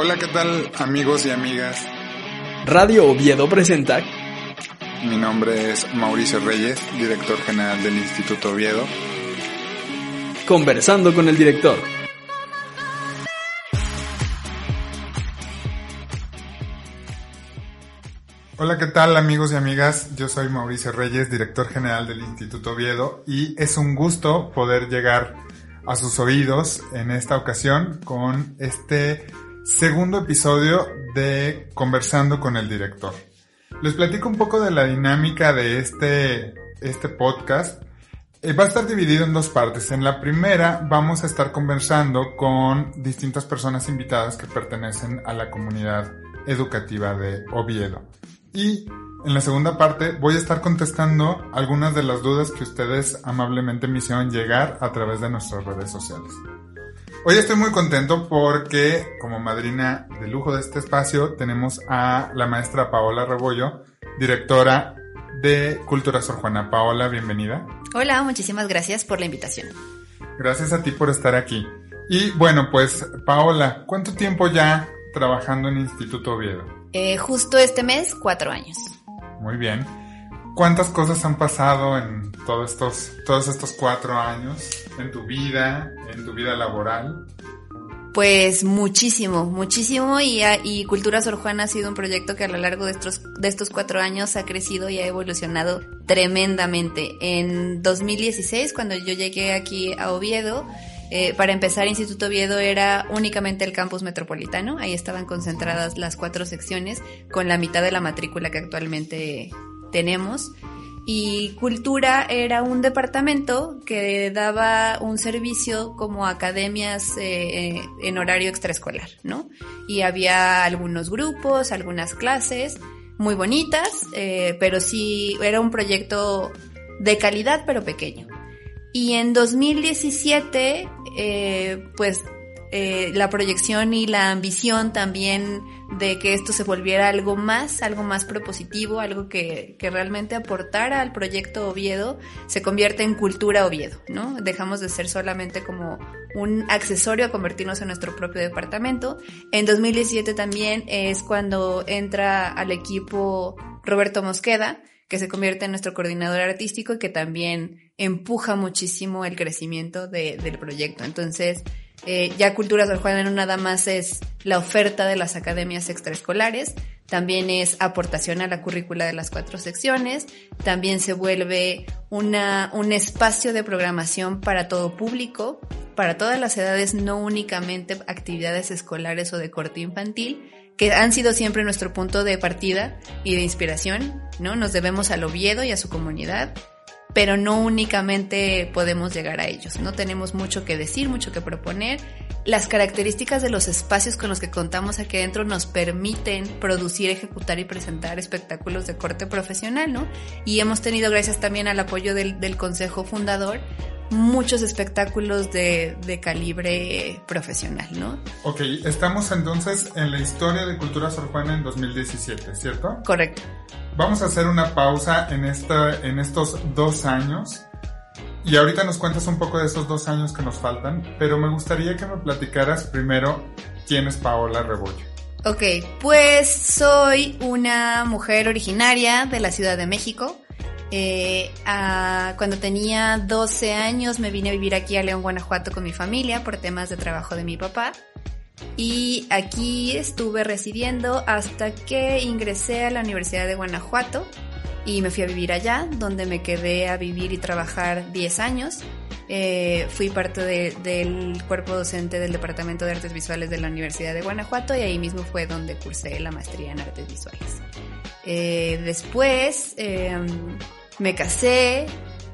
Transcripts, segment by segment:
Hola, ¿qué tal amigos y amigas? Radio Oviedo presenta. Mi nombre es Mauricio Reyes, director general del Instituto Oviedo. Conversando con el director. Hola, ¿qué tal amigos y amigas? Yo soy Mauricio Reyes, director general del Instituto Oviedo y es un gusto poder llegar a sus oídos en esta ocasión con este segundo episodio de Conversando con el director. Les platico un poco de la dinámica de este, este podcast. Eh, va a estar dividido en dos partes. En la primera vamos a estar conversando con distintas personas invitadas que pertenecen a la comunidad educativa de Oviedo. Y en la segunda parte voy a estar contestando algunas de las dudas que ustedes amablemente me hicieron llegar a través de nuestras redes sociales. Hoy estoy muy contento porque como madrina de lujo de este espacio tenemos a la maestra Paola Rebollo, directora de Cultura Sor Juana. Paola, bienvenida. Hola, muchísimas gracias por la invitación. Gracias a ti por estar aquí. Y bueno, pues Paola, ¿cuánto tiempo ya trabajando en Instituto Oviedo? Eh, justo este mes, cuatro años. Muy bien. ¿Cuántas cosas han pasado en todos estos, todos estos cuatro años en tu vida, en tu vida laboral? Pues muchísimo, muchísimo y, y Cultura Sor Juana ha sido un proyecto que a lo largo de estos, de estos cuatro años ha crecido y ha evolucionado tremendamente. En 2016, cuando yo llegué aquí a Oviedo, eh, para empezar, Instituto Oviedo era únicamente el campus metropolitano, ahí estaban concentradas las cuatro secciones con la mitad de la matrícula que actualmente tenemos. Y cultura era un departamento que daba un servicio como academias eh, en horario extraescolar, ¿no? Y había algunos grupos, algunas clases muy bonitas, eh, pero sí era un proyecto de calidad pero pequeño. Y en 2017, eh, pues eh, la proyección y la ambición también de que esto se volviera algo más, algo más propositivo, algo que, realmente aportara al proyecto Oviedo, se convierte en cultura Oviedo, ¿no? Dejamos de ser solamente como un accesorio a convertirnos en nuestro propio departamento. En 2017 también es cuando entra al equipo Roberto Mosqueda, que se convierte en nuestro coordinador artístico y que también empuja muchísimo el crecimiento de, del proyecto. Entonces, eh, ya Cultura Sor Juana no nada más es la oferta de las academias extraescolares, también es aportación a la currícula de las cuatro secciones, también se vuelve una, un espacio de programación para todo público, para todas las edades, no únicamente actividades escolares o de corte infantil, que han sido siempre nuestro punto de partida y de inspiración, ¿no? Nos debemos al Oviedo y a su comunidad, pero no únicamente podemos llegar a ellos, no tenemos mucho que decir, mucho que proponer. Las características de los espacios con los que contamos aquí adentro nos permiten producir, ejecutar y presentar espectáculos de corte profesional, ¿no? Y hemos tenido, gracias también al apoyo del, del Consejo Fundador, muchos espectáculos de, de, calibre profesional, ¿no? Ok, estamos entonces en la historia de Cultura Sor Juana en 2017, ¿cierto? Correcto. Vamos a hacer una pausa en, esta, en estos dos años y ahorita nos cuentas un poco de esos dos años que nos faltan, pero me gustaría que me platicaras primero quién es Paola Rebollo. Ok, pues soy una mujer originaria de la Ciudad de México. Eh, a, cuando tenía 12 años me vine a vivir aquí a León, Guanajuato con mi familia por temas de trabajo de mi papá. Y aquí estuve residiendo hasta que ingresé a la Universidad de Guanajuato y me fui a vivir allá, donde me quedé a vivir y trabajar 10 años. Eh, fui parte de, del cuerpo docente del Departamento de Artes Visuales de la Universidad de Guanajuato y ahí mismo fue donde cursé la maestría en Artes Visuales. Eh, después eh, me casé,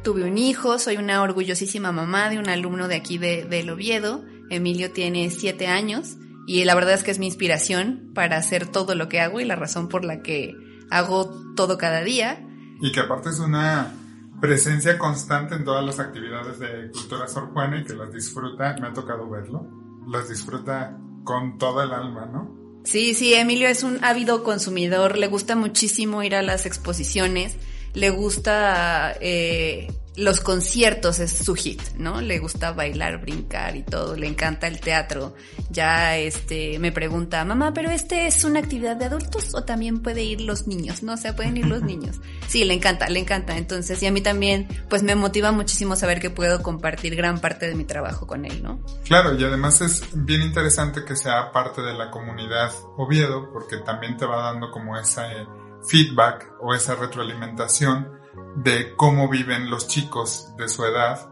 tuve un hijo, soy una orgullosísima mamá de un alumno de aquí de, del Oviedo. Emilio tiene siete años y la verdad es que es mi inspiración para hacer todo lo que hago y la razón por la que hago todo cada día. Y que aparte es una presencia constante en todas las actividades de Cultura Sor Juana y que las disfruta, me ha tocado verlo, las disfruta con toda el alma, ¿no? Sí, sí, Emilio es un ávido consumidor, le gusta muchísimo ir a las exposiciones, le gusta eh, los conciertos es su hit, ¿no? Le gusta bailar, brincar y todo, le encanta el teatro. Ya este me pregunta, "Mamá, pero este es una actividad de adultos o también puede ir los niños?" No, o sea, pueden ir los niños. Sí, le encanta, le encanta. Entonces, y a mí también pues me motiva muchísimo saber que puedo compartir gran parte de mi trabajo con él, ¿no? Claro, y además es bien interesante que sea parte de la comunidad Oviedo porque también te va dando como esa eh, feedback o esa retroalimentación de cómo viven los chicos de su edad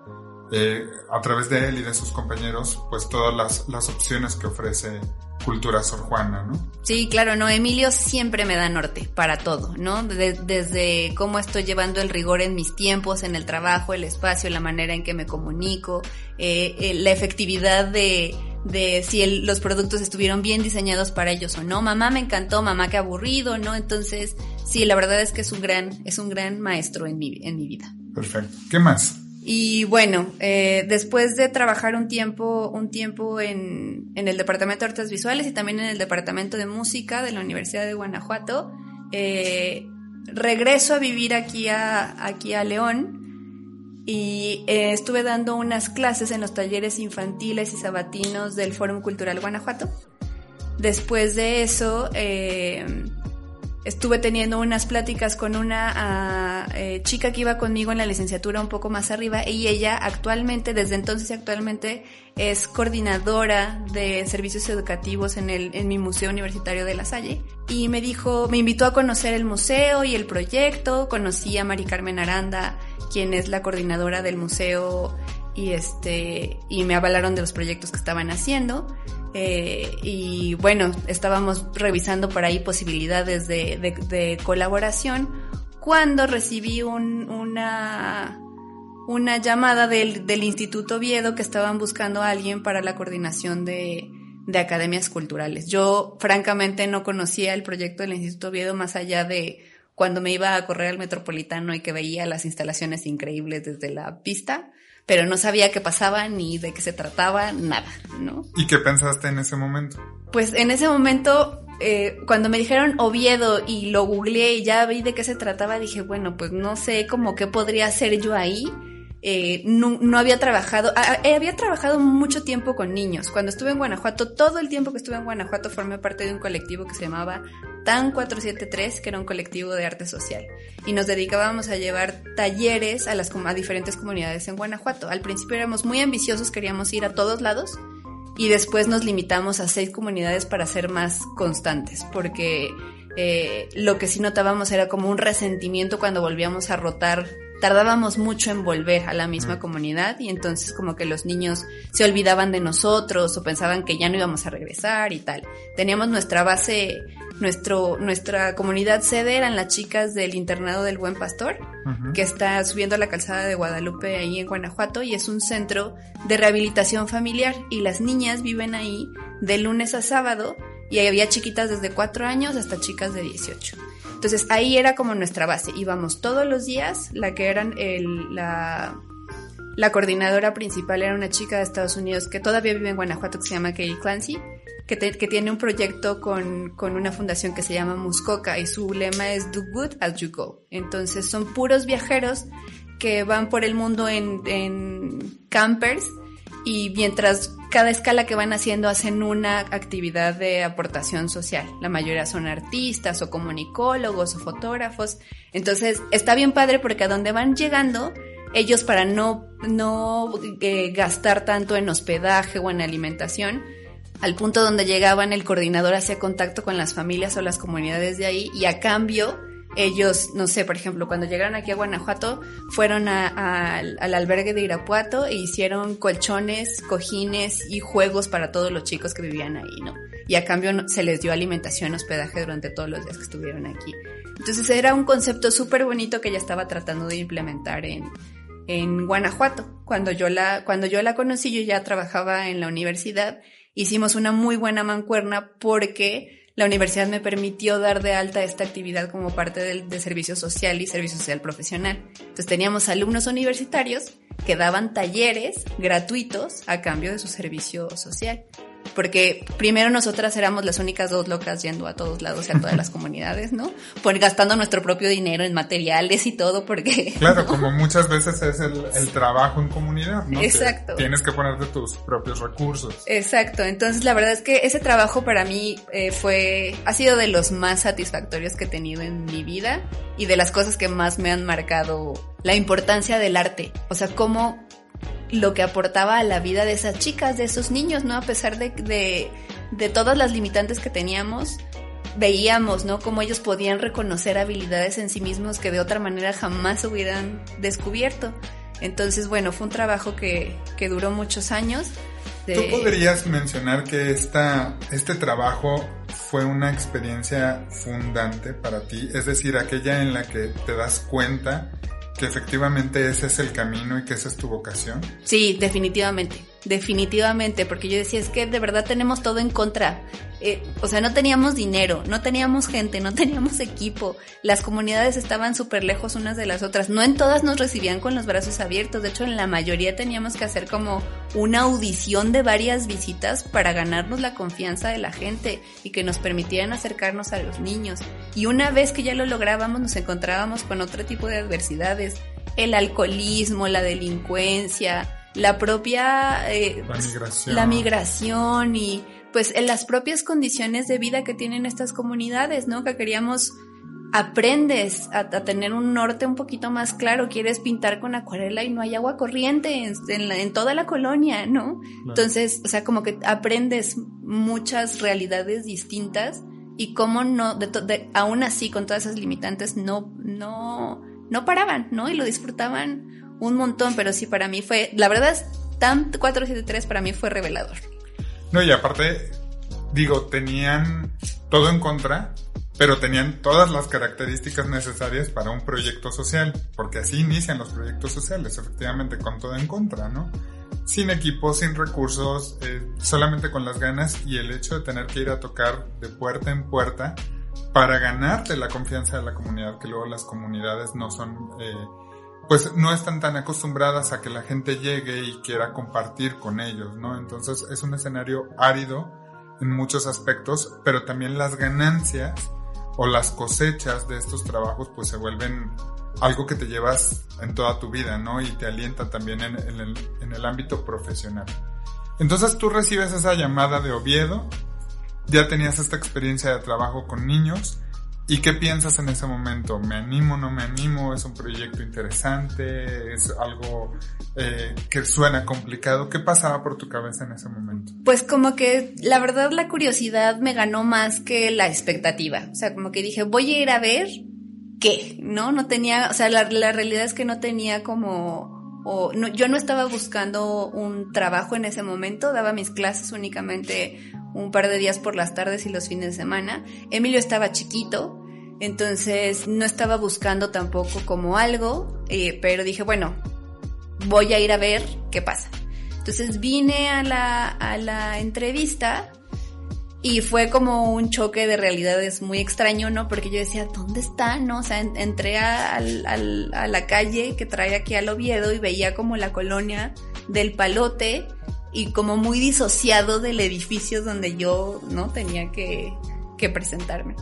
eh, a través de él y de sus compañeros, pues todas las, las opciones que ofrece Cultura Sor Juana, ¿no? Sí, claro, no, Emilio siempre me da norte para todo, ¿no? desde cómo estoy llevando el rigor en mis tiempos, en el trabajo, el espacio, la manera en que me comunico, eh, eh, la efectividad de, de si los productos estuvieron bien diseñados para ellos o no. Mamá me encantó, mamá qué aburrido, ¿no? Entonces, sí, la verdad es que es un gran, es un gran maestro en mi, en mi vida. Perfecto. ¿Qué más? Y bueno, eh, después de trabajar un tiempo, un tiempo en, en, el Departamento de Artes Visuales y también en el Departamento de Música de la Universidad de Guanajuato, eh, regreso a vivir aquí a, aquí a León y eh, estuve dando unas clases en los talleres infantiles y sabatinos del Fórum Cultural Guanajuato. Después de eso, eh, estuve teniendo unas pláticas con una ah, eh, chica que iba conmigo en la licenciatura un poco más arriba y ella actualmente, desde entonces actualmente, es coordinadora de servicios educativos en, el, en mi Museo Universitario de La Salle y me dijo, me invitó a conocer el museo y el proyecto, conocí a Mari Carmen Aranda, quien es la coordinadora del museo y este y me avalaron de los proyectos que estaban haciendo eh, y bueno, estábamos revisando por ahí posibilidades de, colaboración cuando recibí una, una llamada del, del Instituto Viedo que estaban buscando a alguien para la coordinación de, de academias culturales. Yo francamente no conocía el proyecto del Instituto Viedo más allá de cuando me iba a correr al Metropolitano y que veía las instalaciones increíbles desde la pista pero no sabía qué pasaba ni de qué se trataba, nada, ¿no? ¿Y qué pensaste en ese momento? Pues en ese momento, eh, cuando me dijeron Oviedo y lo googleé y ya vi de qué se trataba, dije, bueno, pues no sé cómo qué podría hacer yo ahí eh, no, había trabajado, eh, había trabajado mucho tiempo con niños. Cuando estuve en Guanajuato, todo el tiempo que estuve en Guanajuato formé parte de un colectivo que se llamaba TAN 473, que era un colectivo de arte social. Y nos dedicábamos a llevar talleres a, las, a diferentes comunidades en Guanajuato. Al principio éramos muy ambiciosos, queríamos ir a todos lados. Y después nos limitamos a seis comunidades para ser más constantes, porque eh, lo que sí notábamos era como un resentimiento cuando volvíamos a rotar tardábamos mucho en volver a la misma comunidad y entonces como que los niños se olvidaban de nosotros o pensaban que ya no íbamos a regresar y tal. Teníamos nuestra base, nuestro, nuestra comunidad sede eran las chicas del internado del Buen Pastor, que está subiendo a la calzada de Guadalupe ahí en Guanajuato y es un centro de rehabilitación familiar y las niñas viven ahí de lunes a sábado y había chiquitas desde 4 años hasta chicas de 18. Entonces ahí era como nuestra base. Íbamos todos los días, la que eran la, coordinadora principal era una chica de Estados Unidos que todavía vive en Guanajuato que se llama Katie Clancy, que, que tiene un proyecto con, con, una fundación que se llama Muscoca y su lema es Do Good as You Go. Entonces son puros viajeros que van por el mundo en, en campers y mientras cada escala que van haciendo hacen una actividad de aportación social. La mayoría son artistas o comunicólogos o fotógrafos. Entonces está bien padre porque a donde van llegando, ellos para no, no eh, gastar tanto en hospedaje o en alimentación, al punto donde llegaban el coordinador hacía contacto con las familias o las comunidades de ahí y a cambio ellos, no sé, por ejemplo, cuando llegaron aquí a Guanajuato, fueron al albergue de Irapuato e hicieron colchones, cojines y juegos para todos los chicos que vivían ahí, ¿no? Y a cambio se les dio alimentación, hospedaje durante todos los días que estuvieron aquí. Entonces era un concepto súper bonito que ella estaba tratando de implementar en, en Guanajuato. Cuando yo la, cuando yo la conocí, yo ya trabajaba en la universidad, hicimos una muy buena mancuerna porque la universidad me permitió dar de alta esta actividad como parte del, de servicio social y servicio social profesional. Entonces teníamos alumnos universitarios que daban talleres gratuitos a cambio de su servicio social. Porque primero nosotras éramos las únicas dos locas yendo a todos lados y a todas las comunidades, ¿no? Pues gastando nuestro propio dinero en materiales y todo, porque... Claro, como muchas veces es el, el, trabajo en comunidad, ¿no? Exacto. Que tienes que ponerte tus propios recursos. Exacto, entonces la verdad es que ese trabajo para mí eh, fue, ha sido de los más satisfactorios que he tenido en mi vida y de las cosas que más me han marcado la importancia del arte, o sea, cómo lo que aportaba a la vida de esas chicas, de esos niños, ¿no? A pesar de, de, todas las limitantes que teníamos, veíamos, ¿no? Cómo ellos podían reconocer habilidades en sí mismos que de otra manera jamás hubieran descubierto. Entonces, bueno, fue un trabajo que, que duró muchos años. ¿Tú podrías mencionar que esta, este trabajo fue una experiencia fundante para ti? Es decir, aquella en la que te das cuenta que efectivamente ese es el camino y que esa es tu vocación? Sí, definitivamente, definitivamente, porque yo decía, es que de verdad tenemos todo en contra. Eh, o sea, no teníamos dinero, no teníamos gente, no teníamos equipo, las comunidades estaban súper lejos unas de las otras, no en todas nos recibían con los brazos abiertos, de hecho en la mayoría teníamos que hacer como una audición de varias visitas para ganarnos la confianza de la gente y que nos permitieran acercarnos a los niños. Y una vez que ya lo lográbamos nos encontrábamos con otro tipo de adversidades, el alcoholismo, la delincuencia, la propia eh, la, migración. la migración y pues en las propias condiciones de vida que tienen estas comunidades, ¿no? Que queríamos aprendes a, a, tener un norte un poquito más claro, quieres pintar con acuarela y no hay agua corriente en, en, la, en toda la colonia, ¿no? Claro. Entonces, o sea, como que aprendes muchas realidades distintas y cómo no, de, de, aún así con todas esas limitantes no, no, no paraban, ¿no? Y lo disfrutaban un montón, pero sí para mí fue, la verdad es, TAM 473 para mí fue revelador. No, y aparte, digo, tenían todo en contra, pero tenían todas las características necesarias para un proyecto social, porque así inician los proyectos sociales, efectivamente, con todo en contra, ¿no? Sin equipo, sin recursos, eh, solamente con las ganas y el hecho de tener que ir a tocar de puerta en puerta para ganarte la confianza de la comunidad, que luego las comunidades no son... Eh, pues no están tan acostumbradas a que la gente llegue y quiera compartir con ellos, ¿no? Entonces es un escenario árido en muchos aspectos, pero también las ganancias o las cosechas de estos trabajos pues se vuelven algo que te llevas en toda tu vida, ¿no? Y te alienta también en, en, el, ámbito profesional. Entonces tú recibes esa llamada de Oviedo, ya tenías esta experiencia de trabajo con niños, ¿Y qué piensas en ese momento? ¿Me animo, no me animo? ¿Es un proyecto interesante? ¿Es algo eh, que suena complicado? ¿Qué pasaba por tu cabeza en ese momento? Pues como que la verdad la curiosidad me ganó más que la expectativa. O sea, como que dije, voy a ir a ver qué, ¿no? No tenía, o sea, la, la realidad es que no tenía como yo no estaba buscando un trabajo en ese momento, daba mis clases únicamente un par de días por las tardes y los fines de semana. Emilio estaba chiquito, entonces no estaba buscando tampoco como algo, eh, pero dije, bueno, voy a ir a ver qué pasa. Entonces vine a la, a la entrevista y fue como un choque de realidades muy extraño, ¿no? Porque yo decía, ¿dónde está? ¿No? O sea, en, entré a, a, a, la calle que trae aquí al Oviedo y veía como la colonia del Palote y como muy disociado del edificio donde yo, ¿no? Tenía que, que presentarme.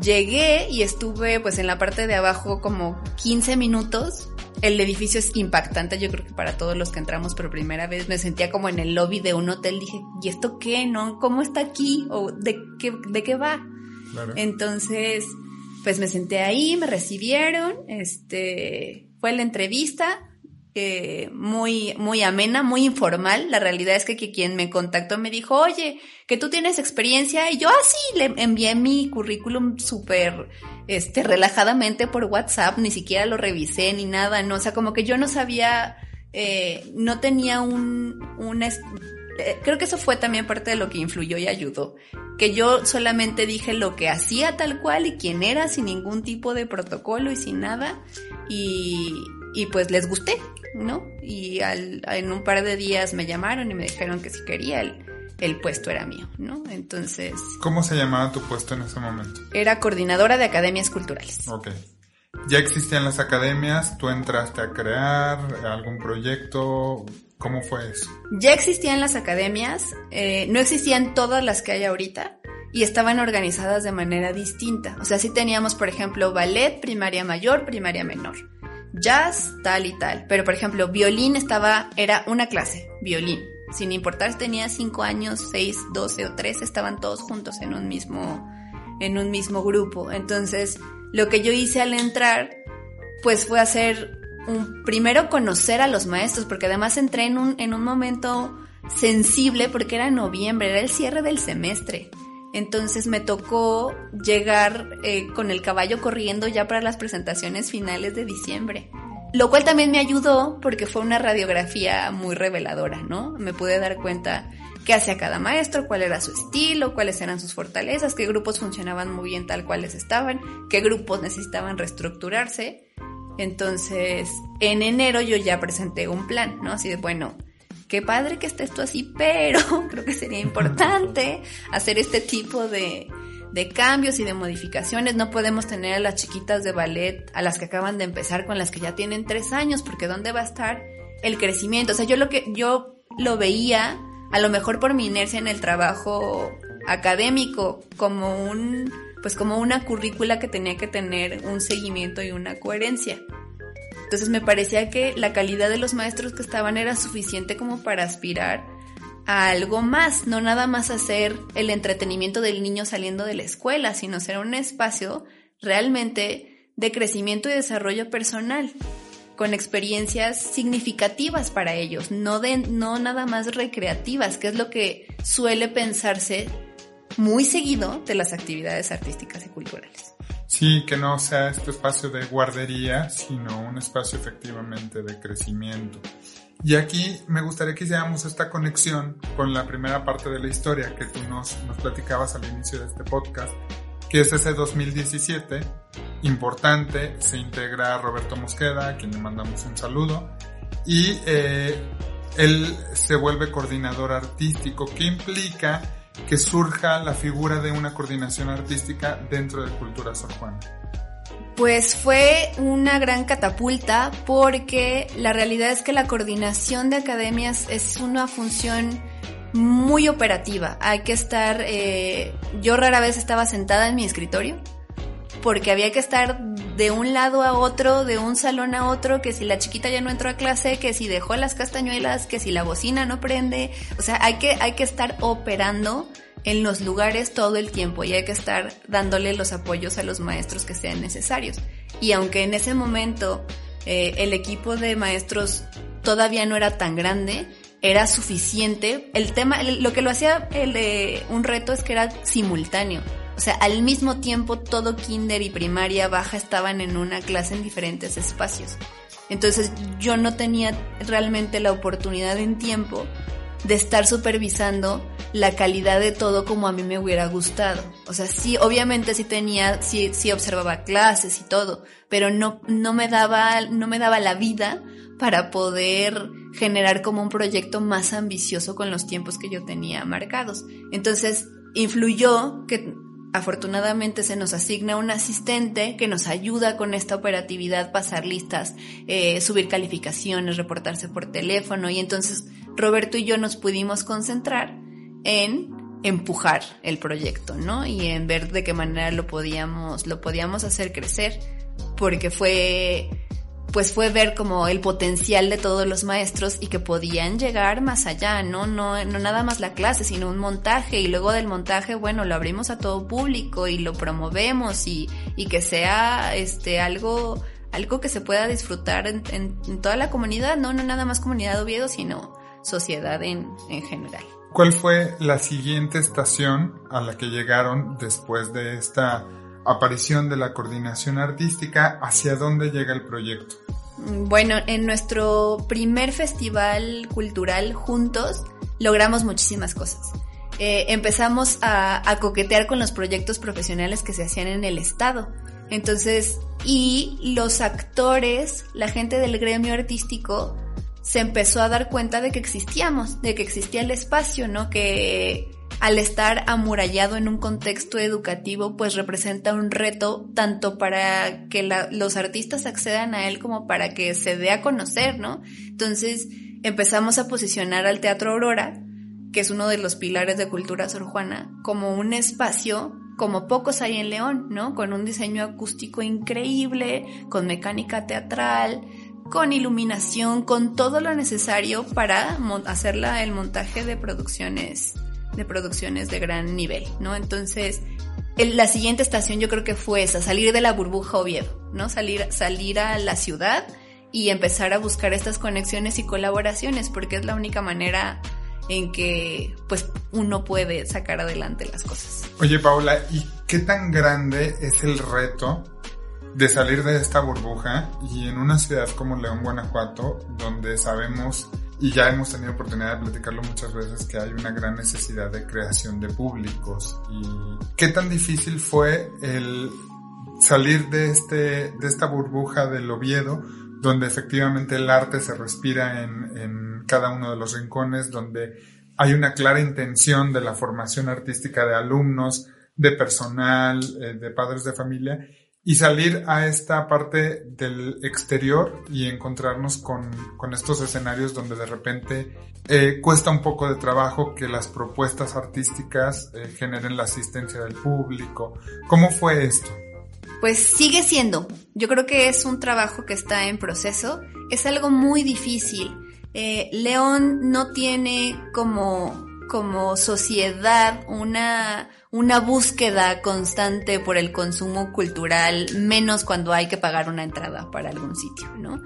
Llegué y estuve pues en la parte de abajo como 15 minutos el edificio es impactante, yo creo que para todos los que entramos por primera vez me sentía como en el lobby de un hotel, dije, ¿y esto qué? ¿No? ¿Cómo está aquí? ¿O de qué, de qué va? Claro. Entonces, pues me senté ahí, me recibieron, este, fue la entrevista, eh, muy, muy amena, muy informal. La realidad es que, que, quien me contactó me dijo, oye, que tú tienes experiencia. Y yo así ah, le envié mi currículum súper, este, relajadamente por WhatsApp, ni siquiera lo revisé ni nada, ¿no? O sea, como que yo no sabía, eh, no tenía un, un, creo que eso fue también parte de lo que influyó y ayudó. Que yo solamente dije lo que hacía tal cual y quién era sin ningún tipo de protocolo y sin nada. Y, y pues les gusté, ¿no? Y al, en un par de días me llamaron y me dijeron que si quería el, el puesto era mío, ¿no? Entonces... ¿Cómo se llamaba tu puesto en ese momento? Era coordinadora de academias culturales. Ok. Ya existían las academias, tú entraste a crear algún proyecto, ¿Cómo fue eso? Ya existían las academias, eh, no existían todas las que hay ahorita y estaban organizadas de manera distinta. O sea, sí teníamos, por ejemplo, ballet, primaria mayor, primaria menor. Jazz, tal y tal. Pero, por ejemplo, violín estaba, era una clase, violín. Sin importar si tenía 5 años, 6, 12 o 13, estaban todos juntos en un mismo, en un mismo grupo. Entonces, lo que yo hice al entrar, pues fue hacer un, primero conocer a los maestros, porque además entré en un, en un momento sensible porque era noviembre, era el cierre del semestre. Entonces me tocó llegar eh, con el caballo corriendo ya para las presentaciones finales de diciembre. Lo cual también me ayudó porque fue una radiografía muy reveladora, ¿no? Me pude dar cuenta qué hacía cada maestro, cuál era su estilo, cuáles eran sus fortalezas, qué grupos funcionaban muy bien tal cuales estaban, qué grupos necesitaban reestructurarse. Entonces, en enero yo ya presenté un plan, ¿no? Así de, bueno, qué padre que esté esto así, pero creo que sería importante hacer este tipo de, de cambios y de modificaciones. No podemos tener a las chiquitas de ballet, a las que acaban de empezar, con las que ya tienen tres años, porque ¿dónde va a estar el crecimiento? O sea, yo lo que, yo lo veía, a lo mejor por mi inercia en el trabajo académico, como un, pues como una currícula que tenía que tener un seguimiento y una coherencia. Entonces me parecía que la calidad de los maestros que estaban era suficiente como para aspirar a algo más, no nada más hacer el entretenimiento del niño saliendo de la escuela, sino ser un espacio realmente de crecimiento y desarrollo personal, con experiencias significativas para ellos, no, de, no nada más recreativas, que es lo que suele pensarse muy seguido de las actividades artísticas y culturales. Sí, que no sea este espacio de guardería, sino un espacio efectivamente de crecimiento. Y aquí me gustaría que hiciéramos esta conexión con la primera parte de la historia que tú nos, nos platicabas al inicio de este podcast, que es ese 2017 importante, se integra Roberto Mosqueda, a quien le mandamos un saludo, y eh, él se vuelve coordinador artístico, que implica que surja la figura de una coordinación artística dentro de Cultura Sor Juana? Pues fue una gran catapulta porque la realidad es que la coordinación de academias es una función muy operativa. Hay que estar, eh, yo rara vez estaba sentada en mi escritorio porque había que estar de un lado a otro, de un salón a otro, que si la chiquita ya no entró a clase, que si dejó las castañuelas, que si la bocina no prende, o sea, hay que, hay que estar operando en los lugares todo el tiempo y hay que estar dándole los apoyos a los maestros que sean necesarios. Y aunque en ese momento eh, el equipo de maestros todavía no era tan grande, era suficiente. El tema, lo que lo hacía el de un reto es que era simultáneo. O sea, al mismo tiempo todo kinder y primaria baja estaban en una clase en diferentes espacios. Entonces yo no tenía realmente la oportunidad en tiempo de estar supervisando la calidad de todo como a mí me hubiera gustado. O sea, sí, obviamente sí tenía, sí, sí observaba clases y todo, pero no, no me daba, no me daba la vida para poder generar como un proyecto más ambicioso con los tiempos que yo tenía marcados. Entonces, influyó que Afortunadamente se nos asigna un asistente que nos ayuda con esta operatividad, pasar listas, eh, subir calificaciones, reportarse por teléfono y entonces Roberto y yo nos pudimos concentrar en empujar el proyecto, ¿no? Y en ver de qué manera lo podíamos, lo podíamos hacer crecer, porque fue pues fue ver como el potencial de todos los maestros y que podían llegar más allá, ¿no? No, no nada más la clase, sino un montaje y luego del montaje, bueno, lo abrimos a todo público y lo promovemos y, y que sea este algo, algo que se pueda disfrutar en, en, toda la comunidad, ¿no? No nada más comunidad Oviedo, sino sociedad en, en general. ¿Cuál fue la siguiente estación a la que llegaron después de esta aparición de la coordinación artística, ¿hacia dónde llega el proyecto? Bueno, en nuestro primer festival cultural juntos logramos muchísimas cosas. Eh, empezamos a, a, coquetear con los proyectos profesionales que se hacían en el Estado. Entonces, y los actores, la gente del gremio artístico, se empezó a dar cuenta de que existíamos, de que existía el espacio, ¿no? Que al estar amurallado en un contexto educativo, pues representa un reto tanto para que los artistas accedan a él como para que se dé a conocer, ¿no? Entonces, empezamos a posicionar al Teatro Aurora, que es uno de los pilares de cultura sorjuana, como un espacio como pocos hay en León, ¿no? Con un diseño acústico increíble, con mecánica teatral, con iluminación, con todo lo necesario para hacer el montaje de producciones, de producciones de gran nivel, ¿no? Entonces, la siguiente estación yo creo que fue esa, salir de la burbuja Oviedo, ¿no? Salir, salir a la ciudad y empezar a buscar estas conexiones y colaboraciones, porque es la única manera en que pues uno puede sacar adelante las cosas. Oye Paula, ¿y qué tan grande es el reto de salir de esta burbuja y en una ciudad como León, Guanajuato, donde sabemos y ya hemos tenido oportunidad de platicarlo muchas veces que hay una gran necesidad de creación de públicos. Y qué tan difícil fue el salir de este de esta burbuja del Oviedo donde efectivamente el arte se respira en, cada uno de los rincones, donde hay una clara intención de la formación artística de alumnos, de personal, eh, de padres de familia, y salir a esta parte del exterior y encontrarnos con, con estos escenarios donde de repente eh, cuesta un poco de trabajo que las propuestas artísticas eh, generen la asistencia del público. ¿Cómo fue esto? Pues sigue siendo. Yo creo que es un trabajo que está en proceso. Es algo muy difícil. Eh, León no tiene como, como sociedad una, una búsqueda constante por el consumo cultural, menos cuando hay que pagar una entrada para algún sitio, ¿no?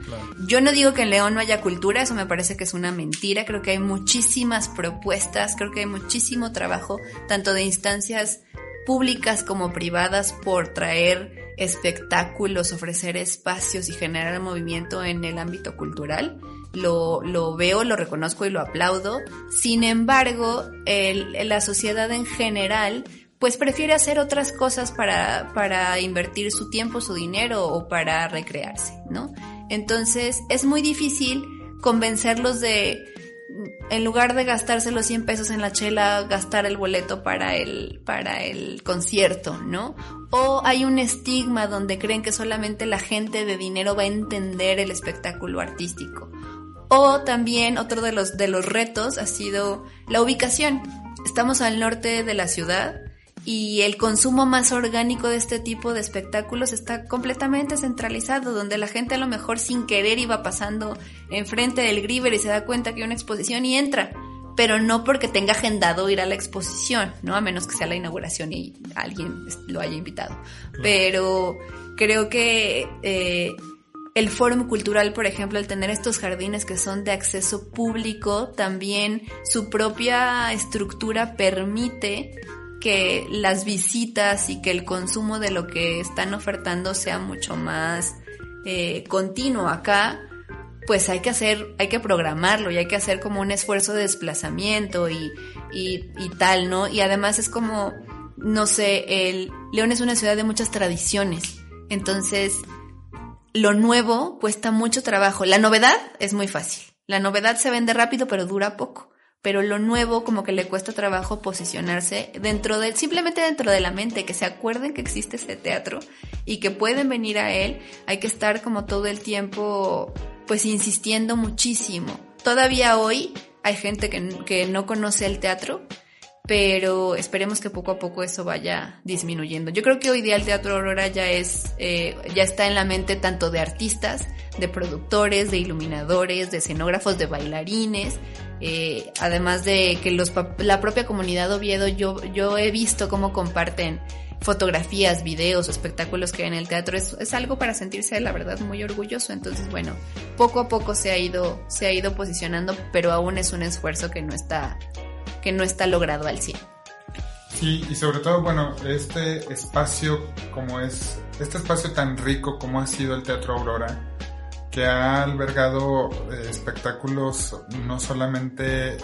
Yo no digo que en León no haya cultura, eso me parece que es una mentira, creo que hay muchísimas propuestas, creo que hay muchísimo trabajo, tanto de instancias públicas como privadas por traer espectáculos, ofrecer espacios y generar movimiento en el ámbito cultural. Lo, lo veo, lo reconozco y lo aplaudo. Sin embargo, el, la sociedad en general pues prefiere hacer otras cosas para, para invertir su tiempo, su dinero o para recrearse, ¿no? Entonces es muy difícil convencerlos de en lugar de gastarse los 100 pesos en la chela, gastar el boleto para el, para el concierto, ¿no? O hay un estigma donde creen que solamente la gente de dinero va a entender el espectáculo artístico. O también otro de los, de los retos ha sido la ubicación. Estamos al norte de la ciudad, y el consumo más orgánico de este tipo de espectáculos está completamente centralizado, donde la gente a lo mejor sin querer iba pasando enfrente del Griver y se da cuenta que hay una exposición y entra, pero no porque tenga agendado ir a la exposición, ¿no? A menos que sea la inauguración y alguien lo haya invitado. Pero creo que eh, el Fórum Cultural, por ejemplo, al tener estos jardines que son de acceso público, también su propia estructura permite que las visitas y que el consumo de lo que están ofertando sea mucho más eh, continuo acá, pues hay que hacer, hay que programarlo y hay que hacer como un esfuerzo de desplazamiento y, y, y tal, ¿no? Y además es como, no sé, el León es una ciudad de muchas tradiciones, entonces lo nuevo cuesta mucho trabajo. La novedad es muy fácil. La novedad se vende rápido pero dura poco pero lo nuevo como que le cuesta trabajo posicionarse dentro de, simplemente dentro de la mente, que se acuerden que existe ese teatro y que pueden venir a él, hay que estar como todo el tiempo pues insistiendo muchísimo. Todavía hoy hay gente que, que no conoce el teatro, pero esperemos que poco a poco eso vaya disminuyendo. Yo creo que hoy día el Teatro Aurora ya es, eh, ya está en la mente tanto de artistas, de productores, de iluminadores, de escenógrafos, de bailarines, eh, además de que los, la propia comunidad Oviedo, yo, yo he visto cómo comparten fotografías, videos, espectáculos que hay en el teatro, es, es, algo para sentirse la verdad muy orgulloso. Entonces, bueno, poco a poco se ha ido, se ha ido posicionando, pero aún es un esfuerzo que no está, que no está logrado al 100. Sí, y sobre todo, bueno, este espacio como es, este espacio tan rico como ha sido el Teatro Aurora, que ha albergado eh, espectáculos no solamente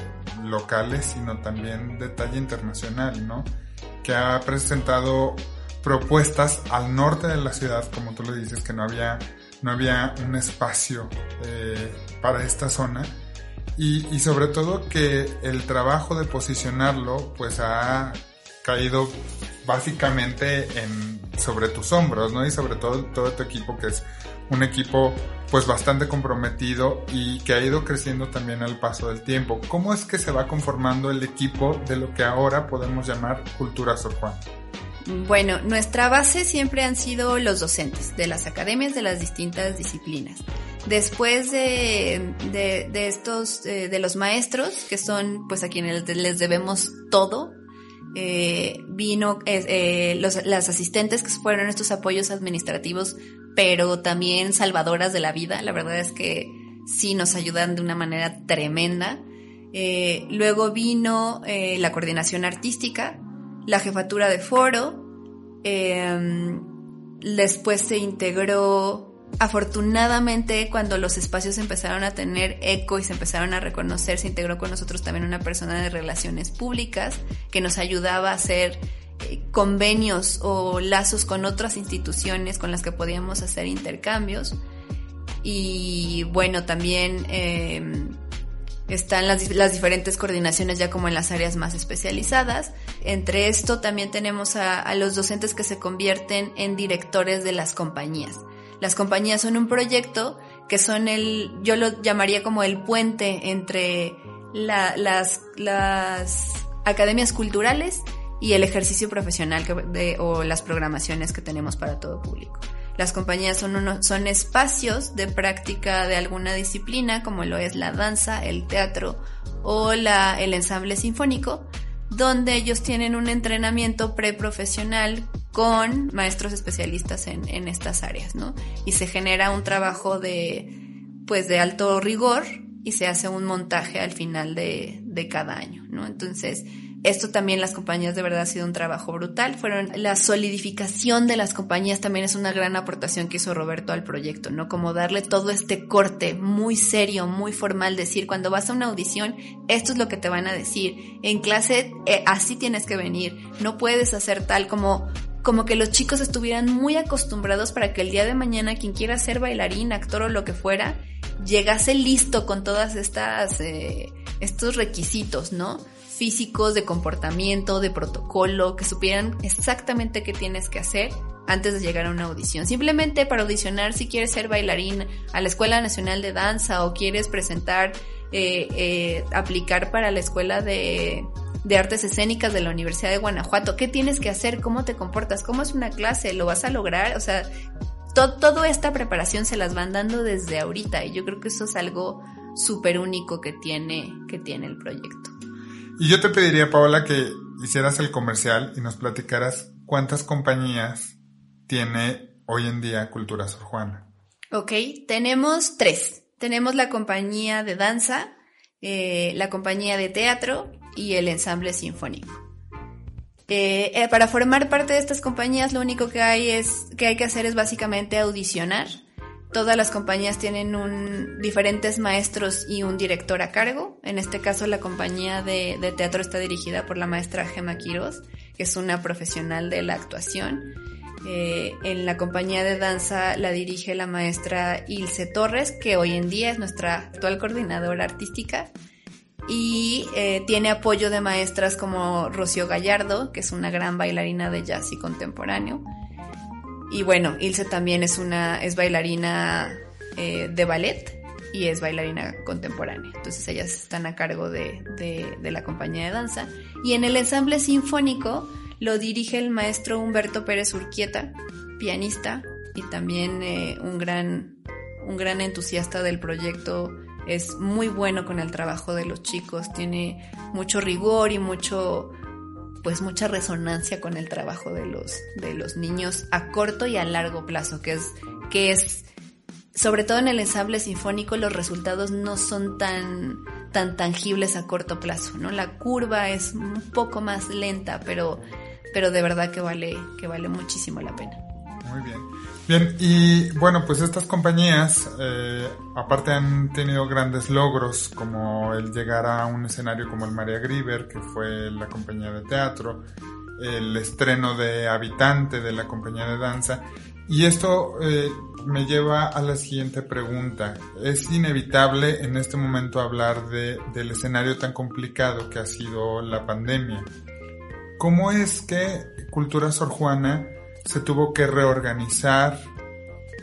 locales, sino también de talla internacional, ¿no? Que ha presentado propuestas al norte de la ciudad, como tú lo dices, que no había, no había un espacio eh, para esta zona. Y, y sobre todo que el trabajo de posicionarlo, pues ha caído básicamente en, sobre tus hombros, ¿no? Y sobre todo todo tu equipo que es un equipo pues bastante comprometido y que ha ido creciendo también al paso del tiempo. ¿Cómo es que se va conformando el equipo de lo que ahora podemos llamar Cultura Sor Juan? Bueno, nuestra base siempre han sido los docentes de las academias de las distintas disciplinas. Después de, de, estos, eh, de los maestros, que son pues a quienes les debemos todo, eh, vino eh, los, las asistentes que fueron estos apoyos administrativos pero también salvadoras de la vida. La verdad es que sí nos ayudan de una manera tremenda. Eh, luego vino eh, la coordinación artística, la jefatura de foro, em, después se integró, afortunadamente cuando los espacios empezaron a tener eco y se empezaron a reconocer, se integró con nosotros también una persona de relaciones públicas que nos ayudaba a hacer convenios o lazos con otras instituciones con las que podíamos hacer intercambios. Y bueno, también em, están las, diferentes coordinaciones ya como en las áreas más especializadas. Entre esto también tenemos a, los docentes que se convierten en directores de las compañías. Las compañías son un proyecto que son el, yo lo llamaría como el puente entre la, las, las academias culturales y el ejercicio profesional o las programaciones que tenemos para todo público. Las compañías son, son espacios de práctica de alguna disciplina, como lo es la danza, el teatro o la, el ensamble sinfónico, donde ellos tienen un entrenamiento preprofesional con maestros especialistas en, en estas áreas, ¿no? Y se genera un trabajo de, pues, de alto rigor y se hace un montaje al final de, de cada año, ¿no? Entonces, esto también las compañías de verdad ha sido un trabajo brutal. Fueron la solidificación de las compañías también es una gran aportación que hizo Roberto al proyecto, ¿no? Como darle todo este corte muy serio, muy formal, decir cuando vas a una audición, esto es lo que te van a decir. En clase eh, así tienes que venir. No puedes hacer tal como como que los chicos estuvieran muy acostumbrados para que el día de mañana quien quiera ser bailarín, actor o lo que fuera, llegase listo con todas estas eh, estos requisitos, ¿no? Físicos, de comportamiento, de protocolo, que supieran exactamente qué tienes que hacer antes de llegar a una audición. Simplemente para audicionar si quieres ser bailarín a la Escuela Nacional de Danza o quieres presentar, eh, eh, aplicar para la Escuela de, Artes Escénicas de la Universidad de Guanajuato. ¿Qué tienes que hacer? ¿Cómo te comportas? ¿Cómo es una clase? ¿Lo vas a lograr? O sea, toda esta preparación se las van dando desde ahorita y yo creo que eso es algo súper único que tiene, que tiene el proyecto. Y yo te pediría, Paola, que hicieras el comercial y nos platicaras cuántas compañías tiene hoy en día Cultura Sor Juana. Ok, tenemos tres. Tenemos la compañía de danza, eh, la compañía de teatro y el ensamble sinfónico. Eh, eh, para formar parte de estas compañías lo único que hay es que hay que hacer es básicamente audicionar Todas las compañías tienen un, diferentes maestros y un director a cargo. En este caso, la compañía de, teatro está dirigida por la maestra Gemma Quiroz, que es una profesional de la actuación. Eh, en la compañía de danza la dirige la maestra Ilse Torres, que hoy en día es nuestra actual coordinadora artística. Y eh, tiene apoyo de maestras como Rocío Gallardo, que es una gran bailarina de jazz y contemporáneo. Y bueno, Ilse también es una, es bailarina eh, de ballet y es bailarina contemporánea. Entonces ellas están a cargo de, de, la compañía de danza. Y en el ensamble sinfónico lo dirige el maestro Humberto Pérez Urquieta, pianista y también eh, un, gran, un gran entusiasta del proyecto. Es muy bueno con el trabajo de los chicos, tiene mucho rigor y mucho, pues mucha resonancia con el trabajo de los, de los niños a corto y a largo plazo, que es, que es, sobre todo en el ensamble sinfónico, los resultados no son tan, tan tangibles a corto plazo, ¿no? La curva es un poco más lenta, pero, pero de verdad que vale, que vale muchísimo la pena. Muy bien. Bien, y bueno, pues estas compañías, eh, aparte han tenido grandes logros, como el llegar a un escenario como el María Grieber, que fue la compañía de teatro, el estreno de Habitante de la compañía de danza. Y esto eh, me lleva a la siguiente pregunta. Es inevitable en este momento hablar de, del escenario tan complicado que ha sido la pandemia. ¿Cómo es que Cultura Sor Juana se tuvo que reorganizar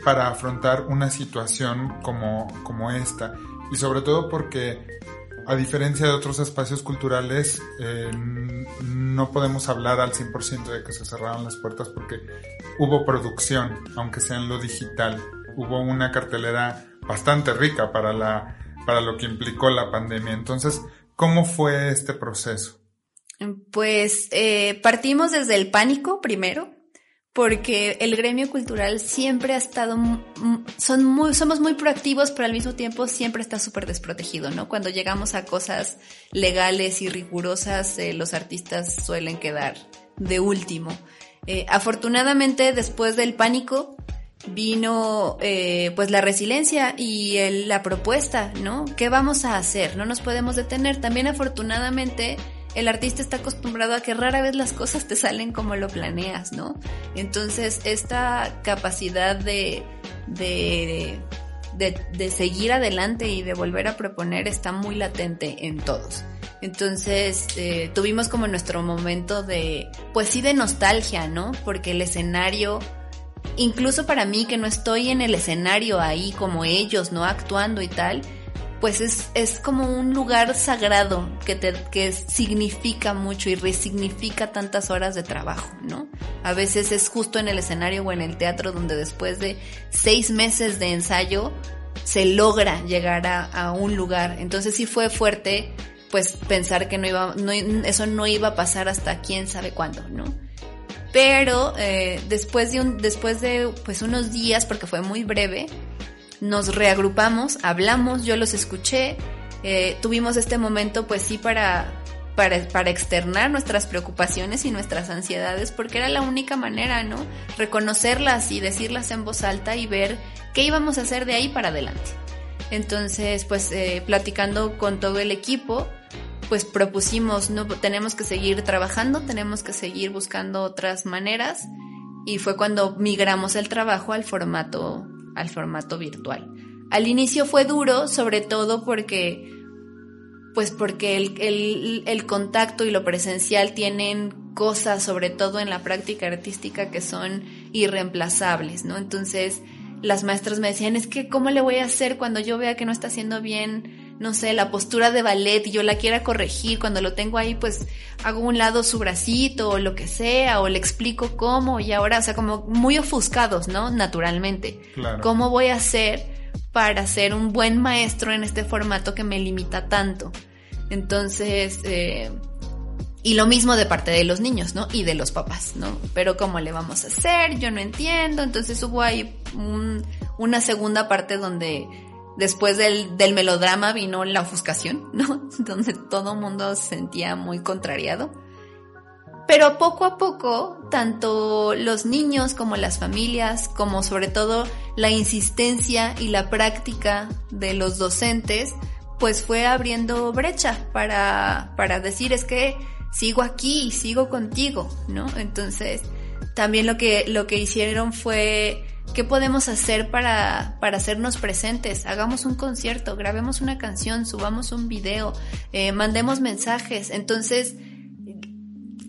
para afrontar una situación como, como esta. Y sobre todo porque, a diferencia de otros espacios culturales, eh, no podemos hablar al 100% de que se cerraron las puertas porque hubo producción, aunque sea en lo digital. Hubo una cartelera bastante rica para, la, para lo que implicó la pandemia. Entonces, ¿cómo fue este proceso? Pues eh, partimos desde el pánico primero, porque el gremio cultural siempre ha estado, son muy, somos muy proactivos, pero al mismo tiempo siempre está súper desprotegido, ¿no? Cuando llegamos a cosas legales y rigurosas, eh, los artistas suelen quedar de último. Eh, afortunadamente, después del pánico, vino eh, pues la resiliencia y la propuesta, ¿no? ¿Qué vamos a hacer? No nos podemos detener. También afortunadamente el artista está acostumbrado a que rara vez las cosas te salen como lo planeas, ¿no? Entonces, esta capacidad de, de, de, seguir adelante y de volver a proponer está muy latente en todos. Entonces eh, tuvimos como nuestro momento de, pues sí, de nostalgia, ¿no? Porque el escenario, incluso para mí que no estoy en el escenario ahí como ellos, ¿no? Actuando y tal, pues es, es como un lugar sagrado que, te, que significa mucho y resignifica tantas horas de trabajo, ¿no? A veces es justo en el escenario o en el teatro donde después de seis meses de ensayo se logra llegar a, a un lugar. Entonces sí fue fuerte, pues pensar que no iba, eso no iba a pasar hasta quién sabe cuándo, ¿no? Pero eh, después de un, después de pues unos días, porque fue muy breve, nos reagrupamos, hablamos, yo los escuché, eh, tuvimos este momento pues sí para, para, para, externar nuestras preocupaciones y nuestras ansiedades, porque era la única manera, ¿no? Reconocerlas y decirlas en voz alta y ver qué íbamos a hacer de ahí para adelante. Entonces, pues eh, platicando con todo el equipo, pues propusimos, no tenemos que seguir trabajando, tenemos que seguir buscando otras maneras y fue cuando migramos el trabajo al formato al formato virtual. Al inicio fue duro, sobre todo porque, pues porque el, el, contacto y lo presencial tienen cosas, sobre todo en la práctica artística, que son irreemplazables, ¿no? Entonces, las maestras me decían, es que, ¿cómo le voy a hacer cuando yo vea que no está haciendo bien no sé, la postura de ballet y yo la quiera corregir, cuando lo tengo ahí, pues hago un lado su bracito o lo que sea, o le explico cómo, y ahora, o sea, como muy ofuscados, ¿no? Naturalmente. Claro. ¿Cómo voy a hacer para ser un buen maestro en este formato que me limita tanto? Entonces, eh, y lo mismo de parte de los niños, ¿no? Y de los papás, ¿no? Pero ¿cómo le vamos a hacer? Yo no entiendo. Entonces hubo ahí una segunda parte donde después del, del melodrama vino la ofuscación, ¿no? Donde todo el mundo se sentía muy contrariado. Pero poco a poco, tanto los niños como las familias, como sobre todo la insistencia y la práctica de los docentes, pues fue abriendo brecha para, para decir es que sigo aquí, sigo contigo, ¿no? Entonces, también lo que, lo que hicieron fue ¿Qué podemos hacer para, para hacernos presentes? Hagamos un concierto, grabemos una canción, subamos un video, eh, mandemos mensajes. Entonces,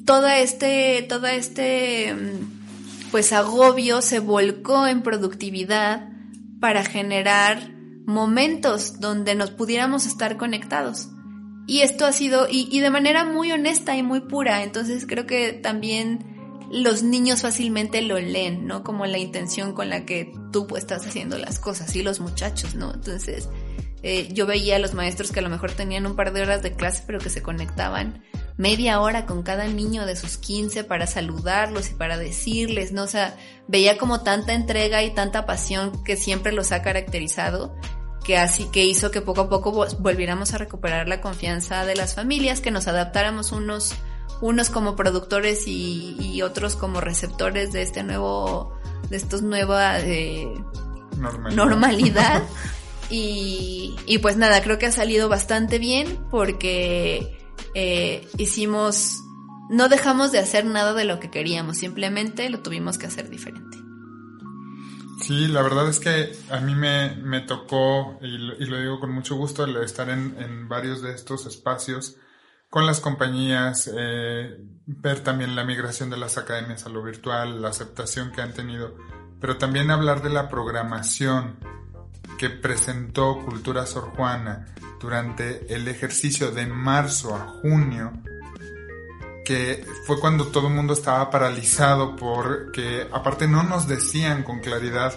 todo este, todo este, mm, pues agobio se volcó en productividad para generar momentos donde nos pudiéramos estar conectados. Y esto ha sido, y de manera muy honesta y muy pura. Entonces creo que también los niños fácilmente lo leen, ¿no? Como la intención con la que tú estás haciendo las cosas y los muchachos, ¿no? Entonces, eh, yo veía a los maestros que a lo mejor tenían un par de horas de clase, pero que se conectaban media hora con cada niño de sus 15 para saludarlos y para decirles, ¿no? O sea, veía como tanta entrega y tanta pasión que siempre los ha caracterizado, que así que hizo que poco a poco volviéramos a recuperar la confianza de las familias, que nos adaptáramos unos unos como productores y, otros como receptores de este nuevo, de estos nueva eh, normalidad. y, y, pues nada, creo que ha salido bastante bien porque eh, hicimos, no dejamos de hacer nada de lo que queríamos, simplemente lo tuvimos que hacer diferente. Sí, la verdad es que a mí me, me tocó, y lo, y lo, digo con mucho gusto, el estar en, en varios de estos espacios con las compañías, eh, ver también la migración de las academias a lo virtual, la aceptación que han tenido pero también hablar de la programación que presentó Cultura Sor Juana durante el ejercicio de marzo a junio, que fue cuando todo el mundo estaba paralizado porque aparte no nos decían con claridad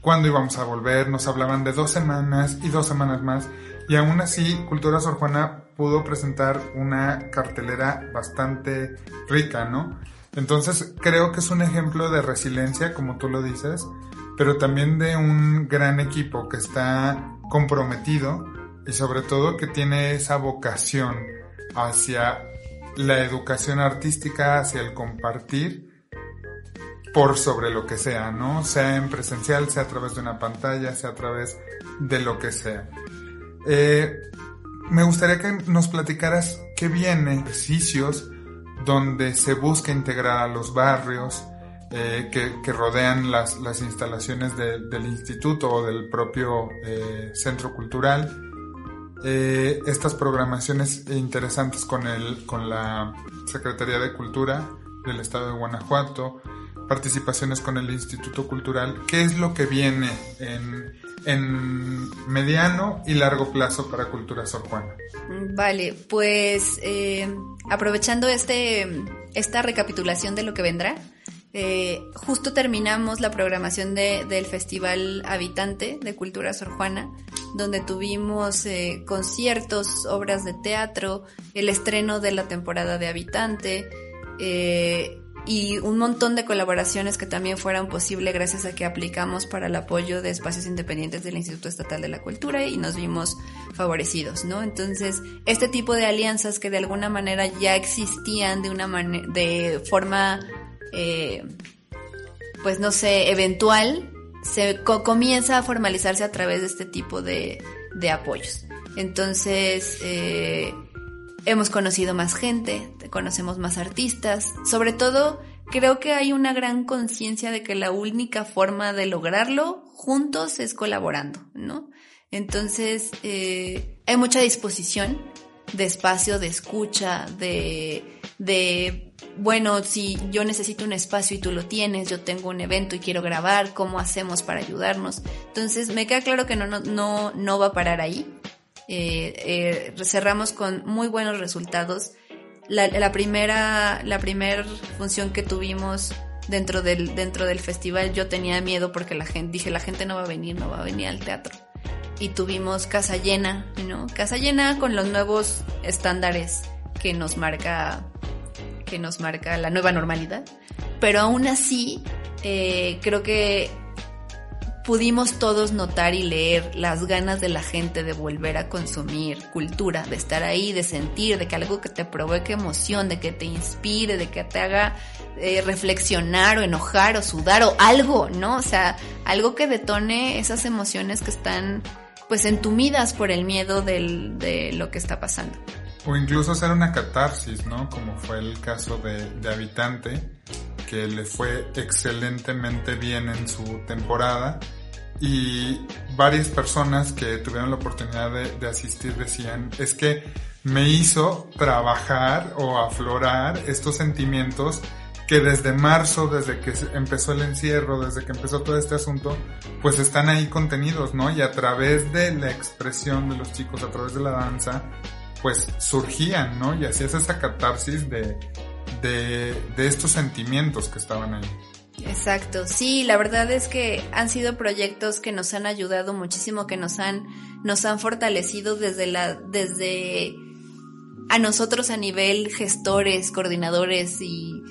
cuándo íbamos a volver, nos hablaban de dos semanas y dos semanas más, y aún así Cultura Sor Juana pudo presentar una cartelera bastante rica, ¿no? Entonces creo que es un ejemplo de resiliencia, como tú lo dices, pero también de un gran equipo que está comprometido y sobre todo que tiene esa vocación hacia la educación artística, hacia el compartir por sobre lo que sea, ¿no? Sea en presencial, sea a través de una pantalla, sea a través de lo que sea. Eh, me gustaría que nos platicaras qué viene, ejercicios donde se busca integrar a los barrios, eh, que, rodean las, instalaciones del instituto o del propio eh, centro cultural. Estas programaciones interesantes con, el, con la Secretaría de Cultura del Estado de Guanajuato, participaciones con el Instituto Cultural, ¿qué es lo que viene en, mediano y largo plazo para Cultura Sor Juana? Vale, pues aprovechando este, esta recapitulación de lo que vendrá, eh, justo terminamos la programación del Festival Habitante de Cultura Sor Juana, donde tuvimos eh, conciertos, obras de teatro, el estreno de la temporada de Habitante eh, y un montón de colaboraciones que también fueron posibles gracias a que aplicamos para el apoyo de espacios independientes del Instituto Estatal de la Cultura y nos vimos favorecidos, ¿no? Entonces, este tipo de alianzas que de alguna manera ya existían de una de forma eh, pues no sé, eventual, se comienza a formalizarse a través de este tipo de, apoyos. Entonces, eh, hemos conocido más gente, conocemos más artistas, sobre todo creo que hay una gran conciencia de que la única forma de lograrlo juntos es colaborando, ¿no? Entonces, eh, hay mucha disposición de espacio, de escucha, de, bueno, si yo necesito un espacio y tú lo tienes, yo tengo un evento y quiero grabar, ¿cómo hacemos para ayudarnos? Entonces, me queda claro que no, no, no, va a parar ahí. Eh, eh, cerramos con muy buenos resultados. La, primera, la función que tuvimos dentro del, dentro del festival, yo tenía miedo porque la gente, dije, la gente no va a venir, no va a venir al teatro y tuvimos casa llena, ¿no? Casa llena con los nuevos estándares que nos marca que nos marca la nueva normalidad. Pero aún así, eh, creo que pudimos todos notar y leer las ganas de la gente de volver a consumir cultura, de estar ahí, de sentir, de que algo que te provoque emoción, de que te inspire, de que te haga eh, reflexionar o enojar o sudar o algo, ¿no? O sea, algo que detone esas emociones que están pues entumidas por el miedo de lo que está pasando. O incluso hacer una catarsis, ¿no? Como fue el caso de Habitante, que le fue excelentemente bien en su temporada y varias personas que tuvieron la oportunidad de, de, asistir decían, es que me hizo trabajar o aflorar estos sentimientos que desde marzo, desde que empezó el encierro, desde que empezó todo este asunto, pues están ahí contenidos, ¿no? Y a través de la expresión de los chicos, a través de la danza, pues surgían, ¿no? Y hacías esa catarsis de, de, de estos sentimientos que estaban ahí. Exacto, sí, la verdad es que han sido proyectos que nos han ayudado muchísimo, que nos han, nos han fortalecido desde la, desde a nosotros a nivel gestores, coordinadores y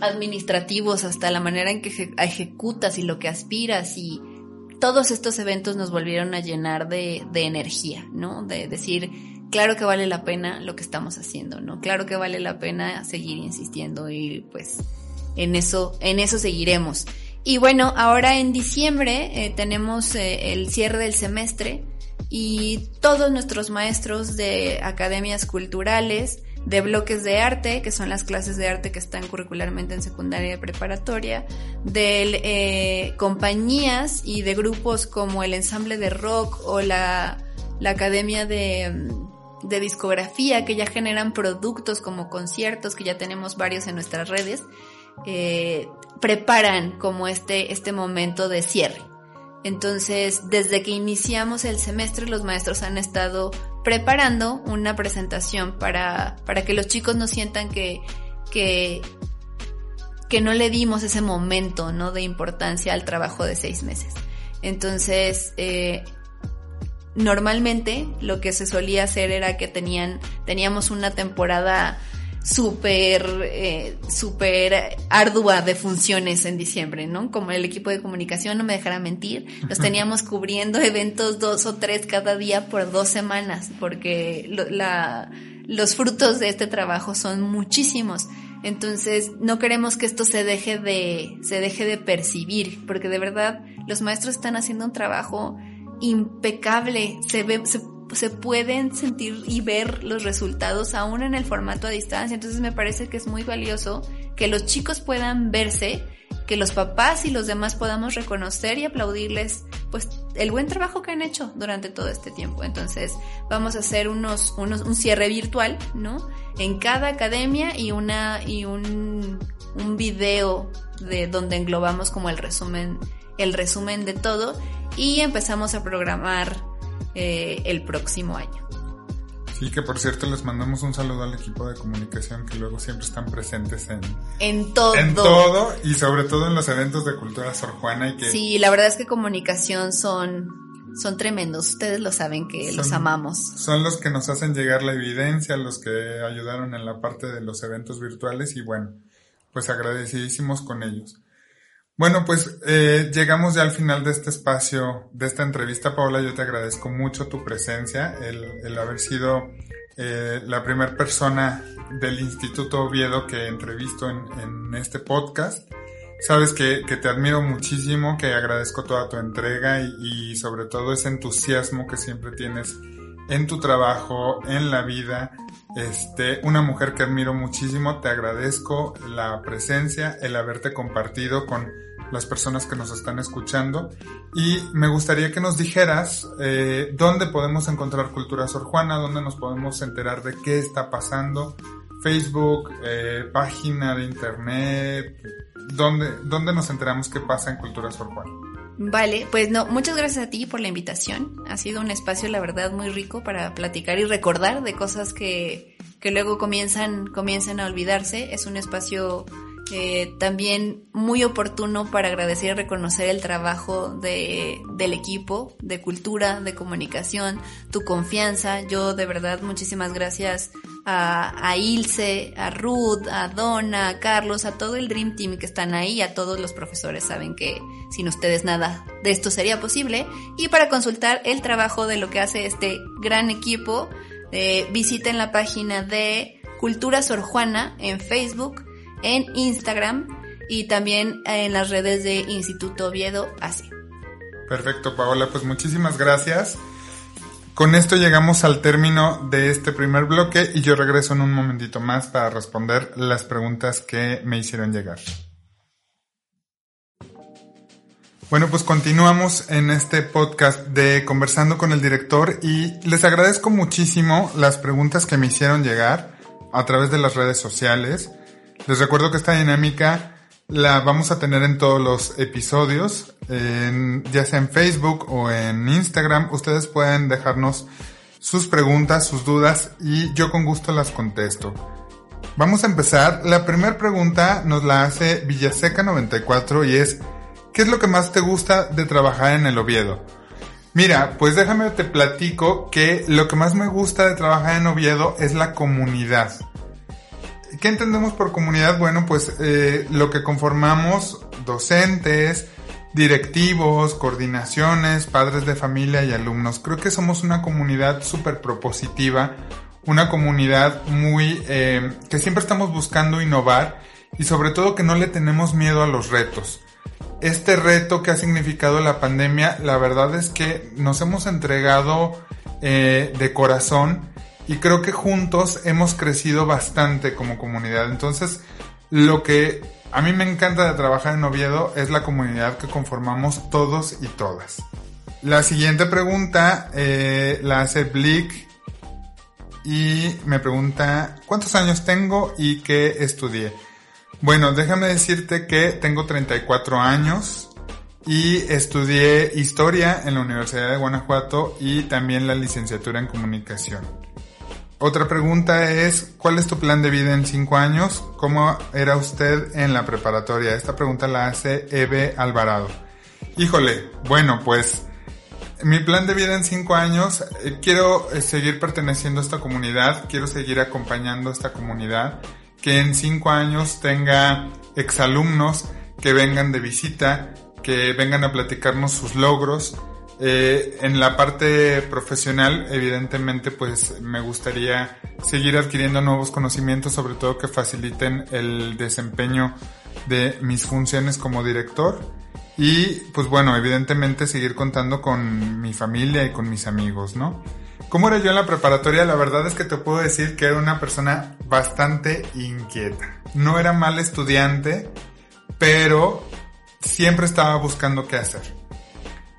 administrativos hasta la manera en que ejecutas y lo que aspiras y todos estos eventos nos volvieron a llenar de, energía, ¿no? De decir, claro que vale la pena lo que estamos haciendo, ¿no? Claro que vale la pena seguir insistiendo y pues en eso, en eso seguiremos. Y bueno, ahora en diciembre eh, tenemos eh, el cierre del semestre y todos nuestros maestros de academias culturales de bloques de arte, que son las clases de arte que están curricularmente en secundaria y preparatoria, de eh, compañías y de grupos como el ensamble de rock o la, academia de, de discografía, que ya generan productos como conciertos, que ya tenemos varios en nuestras redes. Eh, preparan como este, este momento de cierre. Entonces, desde que iniciamos el semestre, los maestros han estado preparando una presentación para, para que los chicos no sientan que, que, que no le dimos ese momento ¿no? de importancia al trabajo de seis meses. Entonces, eh, normalmente lo que se solía hacer era que tenían, teníamos una temporada súper, eh, súper ardua de funciones en diciembre, ¿no? Como el equipo de comunicación, no me dejará mentir, los teníamos cubriendo eventos dos o tres cada día por dos semanas, porque la, los frutos de este trabajo son muchísimos. Entonces, no queremos que esto se deje de, se deje de percibir, porque de verdad los maestros están haciendo un trabajo impecable, se ve, se se pueden sentir y ver los resultados aún en el formato a distancia. Entonces me parece que es muy valioso que los chicos puedan verse, que los papás y los demás podamos reconocer y aplaudirles pues el buen trabajo que han hecho durante todo este tiempo. Entonces vamos a hacer unos, unos un cierre virtual, ¿no? En cada academia y una y un, un video de donde englobamos como el resumen el resumen de todo y empezamos a programar eh, el próximo año. Sí, que por cierto les mandamos un saludo al equipo de comunicación que luego siempre están presentes en, en todo. En todo y sobre todo en los eventos de cultura Sor Juana y que... Sí, la verdad es que comunicación son, son tremendos, ustedes lo saben que los amamos. Son los que nos hacen llegar la evidencia, los que ayudaron en la parte de los eventos virtuales y bueno, pues agradecidísimos con ellos. Bueno, pues eh, llegamos ya al final de este espacio, de esta entrevista. Paola, yo te agradezco mucho tu presencia, el, haber sido eh, la primera persona del Instituto Oviedo que entrevisto en, en este podcast. Sabes que, que, te admiro muchísimo, que agradezco toda tu entrega y, y sobre todo ese entusiasmo que siempre tienes en tu trabajo, en la vida. Este, una mujer que admiro muchísimo, te agradezco la presencia, el haberte compartido con las personas que nos están escuchando. Y me gustaría que nos dijeras eh, dónde podemos encontrar Cultura Sor Juana, dónde nos podemos enterar de qué está pasando. Facebook, eh, página de internet, ¿dónde, ¿dónde nos enteramos qué pasa en Cultura Sor Juana? Vale, pues no, muchas gracias a ti por la invitación. Ha sido un espacio, la verdad, muy rico para platicar y recordar de cosas que, que luego comienzan, comienzan a olvidarse. Es un espacio eh, también muy oportuno para agradecer y reconocer el trabajo de, del equipo de cultura, de comunicación, tu confianza. Yo de verdad muchísimas gracias a, Ilse, a Ruth, a Donna, a Carlos, a todo el Dream Team que están ahí, a todos los profesores. Saben que sin ustedes nada de esto sería posible. Y para consultar el trabajo de lo que hace este gran equipo, eh, visiten la página de Cultura Sor Juana en Facebook en Instagram y también en las redes de Instituto Oviedo así. Perfecto, Paola, pues muchísimas gracias. Con esto llegamos al término de este primer bloque y yo regreso en un momentito más para responder las preguntas que me hicieron llegar. Bueno, pues continuamos en este podcast de Conversando con el Director y les agradezco muchísimo las preguntas que me hicieron llegar a través de las redes sociales. Les recuerdo que esta dinámica la vamos a tener en todos los episodios, ya sea en Facebook o en Instagram. Ustedes pueden dejarnos sus preguntas, sus dudas y yo con gusto las contesto. Vamos a empezar. La primera pregunta nos la hace Villaseca94 y es, ¿qué es lo que más te gusta de trabajar en el Oviedo? Mira, pues déjame te platico que lo que más me gusta de trabajar en Oviedo es la comunidad. ¿Qué entendemos por comunidad? Bueno, pues eh, lo que conformamos docentes, directivos, coordinaciones, padres de familia y alumnos. Creo que somos una comunidad súper propositiva, una comunidad muy eh, que siempre estamos buscando innovar y sobre todo que no le tenemos miedo a los retos. Este reto que ha significado la pandemia, la verdad es que nos hemos entregado eh, de corazón y creo que juntos hemos crecido bastante como comunidad. Entonces, lo que a mí me encanta de trabajar en Oviedo es la comunidad que conformamos todos y todas. La siguiente pregunta eh, la hace Blick y me pregunta cuántos años tengo y qué estudié. Bueno, déjame decirte que tengo 34 años y estudié historia en la Universidad de Guanajuato y también la licenciatura en comunicación. Otra pregunta es, ¿cuál es tu plan de vida en 5 años? ¿Cómo era usted en la preparatoria? Esta pregunta la hace Eve Alvarado. Híjole, bueno, pues mi plan de vida en 5 años, eh, quiero eh, seguir perteneciendo a esta comunidad, quiero seguir acompañando a esta comunidad que en cinco años tenga exalumnos que vengan de visita, que vengan a platicarnos sus logros. Eh, en la parte profesional, evidentemente, pues me gustaría seguir adquiriendo nuevos conocimientos, sobre todo que faciliten el desempeño de mis funciones como director. Y pues bueno, evidentemente seguir contando con mi familia y con mis amigos, ¿no? ¿Cómo era yo en la preparatoria? La verdad es que te puedo decir que era una persona bastante inquieta. No era mal estudiante, pero siempre estaba buscando qué hacer.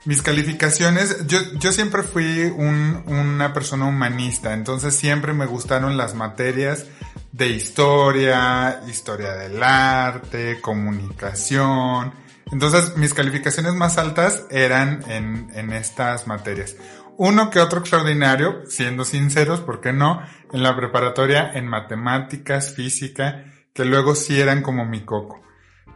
Mis calificaciones, yo, yo siempre fui un, una persona humanista, entonces siempre me gustaron las materias de historia, historia del arte, comunicación. Entonces mis calificaciones más altas eran en, en estas materias uno que otro extraordinario, siendo sinceros, ¿por qué no? En la preparatoria en matemáticas, física, que luego sí eran como mi coco.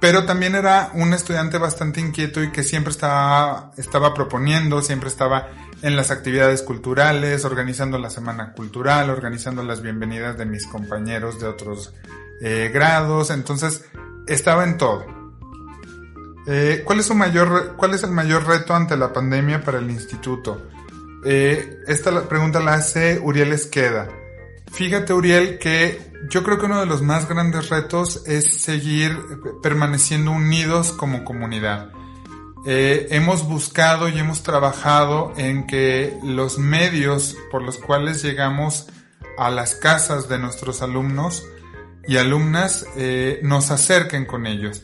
Pero también era un estudiante bastante inquieto y que siempre estaba, estaba proponiendo, siempre estaba en las actividades culturales, organizando la semana cultural, organizando las bienvenidas de mis compañeros de otros eh, grados, entonces estaba en todo. Eh, ¿cuál, es su mayor, ¿Cuál es el mayor reto ante la pandemia para el instituto? Eh, esta pregunta la hace Uriel Esqueda. Fíjate, Uriel, que yo creo que uno de los más grandes retos es seguir permaneciendo unidos como comunidad. Eh, hemos buscado y hemos trabajado en que los medios por los cuales llegamos a las casas de nuestros alumnos y alumnas eh, nos acerquen con ellos.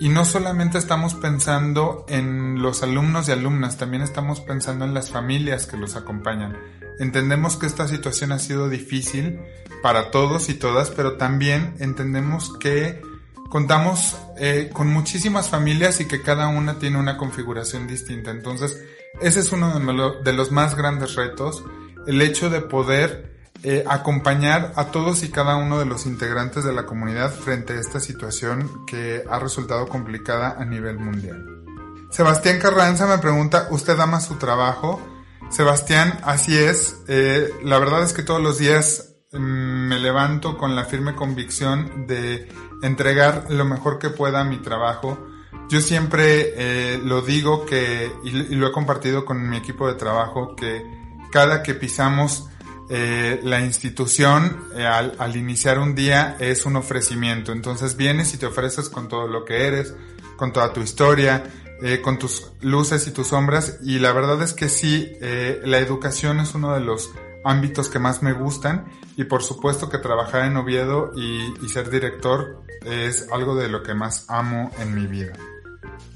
Y no solamente estamos pensando en los alumnos y alumnas, también estamos pensando en las familias que los acompañan. Entendemos que esta situación ha sido difícil para todos y todas, pero también entendemos que contamos eh, con muchísimas familias y que cada una tiene una configuración distinta. Entonces, ese es uno de los más grandes retos, el hecho de poder eh, acompañar a todos y cada uno de los integrantes de la comunidad frente a esta situación que ha resultado complicada a nivel mundial. Sebastián Carranza me pregunta, ¿usted ama su trabajo? Sebastián, así es. Eh, la verdad es que todos los días mm, me levanto con la firme convicción de entregar lo mejor que pueda a mi trabajo. Yo siempre eh, lo digo que, y, lo he compartido con mi equipo de trabajo, que cada que pisamos eh, la institución al, iniciar un día es un ofrecimiento. Entonces vienes y te ofreces con todo lo que eres, con toda tu historia, eh, con tus luces y tus sombras. Y la verdad es que sí, la educación es uno de los ámbitos que más me gustan. Y por supuesto que trabajar en Oviedo y, y ser director es algo de lo que más amo en mi vida.